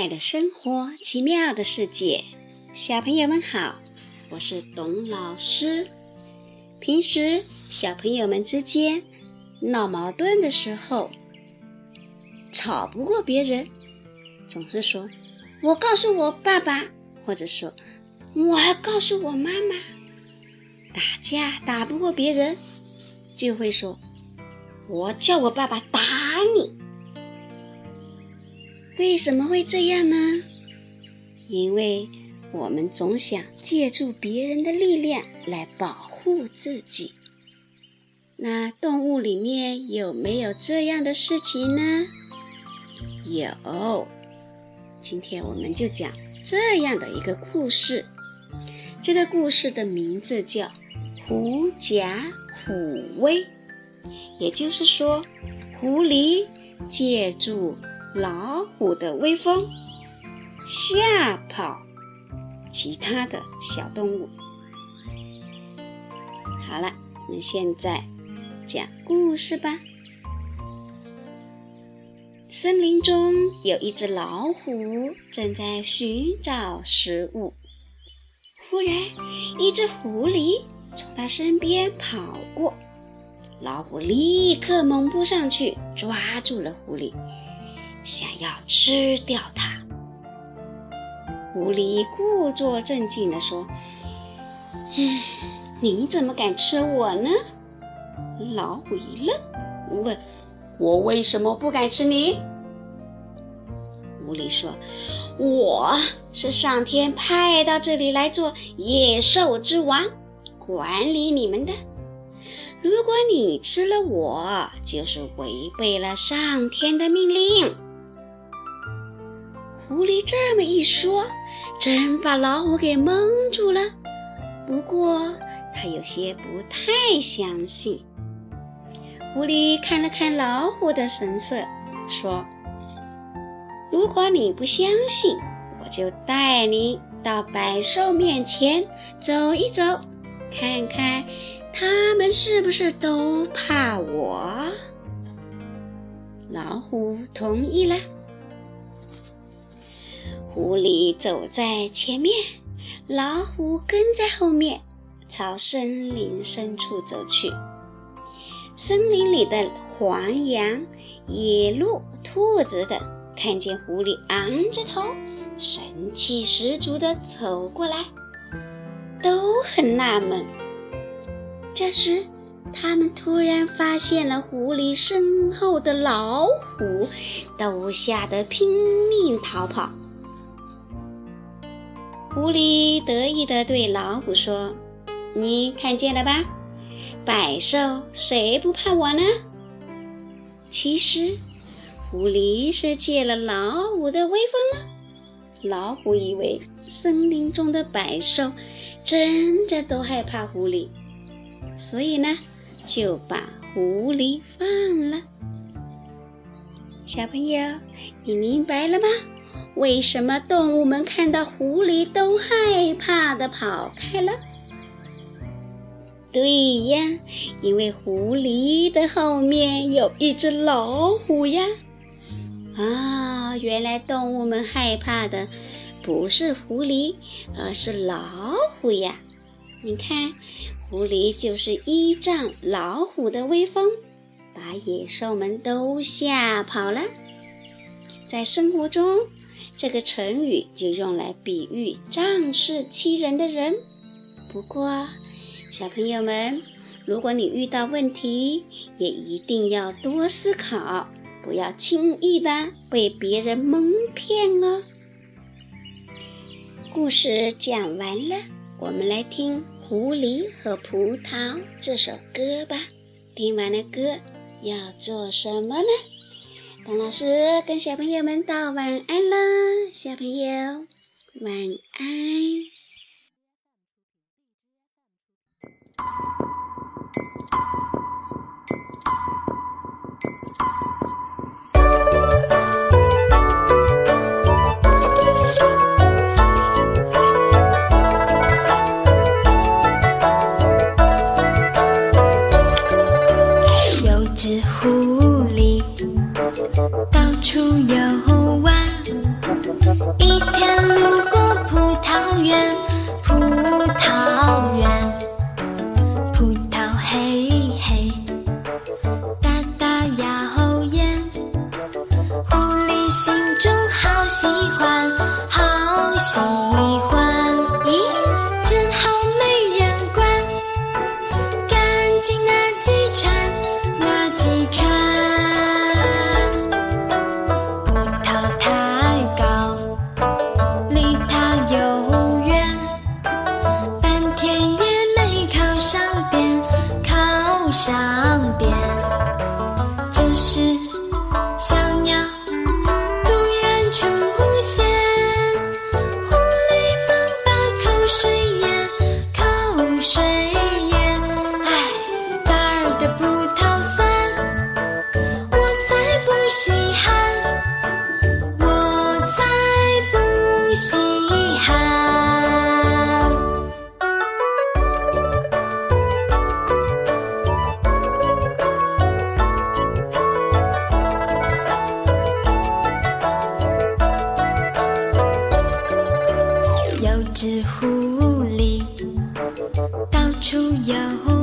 爱的生活，奇妙的世界，小朋友们好，我是董老师。平时小朋友们之间闹矛盾的时候，吵不过别人，总是说“我告诉我爸爸”，或者说“我要告诉我妈妈”。打架打不过别人，就会说“我叫我爸爸打你”。为什么会这样呢？因为我们总想借助别人的力量来保护自己。那动物里面有没有这样的事情呢？有。今天我们就讲这样的一个故事。这个故事的名字叫《狐假虎威》，也就是说，狐狸借助。老虎的威风吓跑其他的小动物。好了，我们现在讲故事吧。森林中有一只老虎正在寻找食物，忽然一只狐狸从它身边跑过，老虎立刻猛扑上去抓住了狐狸。想要吃掉它，狐狸故作镇静地说：“嗯，你怎么敢吃我呢？”老虎一愣，问：“我为什么不敢吃你？”狐狸说：“我是上天派到这里来做野兽之王，管理你们的。如果你吃了我，就是违背了上天的命令。”狐狸这么一说，真把老虎给蒙住了。不过他有些不太相信。狐狸看了看老虎的神色，说：“如果你不相信，我就带你到百兽面前走一走，看看他们是不是都怕我。”老虎同意了。狐狸走在前面，老虎跟在后面，朝森林深处走去。森林里的黄羊、野鹿、兔子等看见狐狸昂着头，神气十足地走过来，都很纳闷。这时，他们突然发现了狐狸身后的老虎，都吓得拼命逃跑。狐狸得意地对老虎说：“你看见了吧？百兽谁不怕我呢？”其实，狐狸是借了老虎的威风了。老虎以为森林中的百兽真的都害怕狐狸，所以呢，就把狐狸放了。小朋友，你明白了吗？为什么动物们看到狐狸都害怕的跑开了？对呀，因为狐狸的后面有一只老虎呀！啊，原来动物们害怕的不是狐狸，而是老虎呀！你看，狐狸就是依仗老虎的威风，把野兽们都吓跑了。在生活中。这个成语就用来比喻仗势欺人的人。不过，小朋友们，如果你遇到问题，也一定要多思考，不要轻易的被别人蒙骗哦。故事讲完了，我们来听《狐狸和葡萄》这首歌吧。听完了歌，要做什么呢？杨老师跟小朋友们道晚安啦，小朋友晚安。喜欢。到处有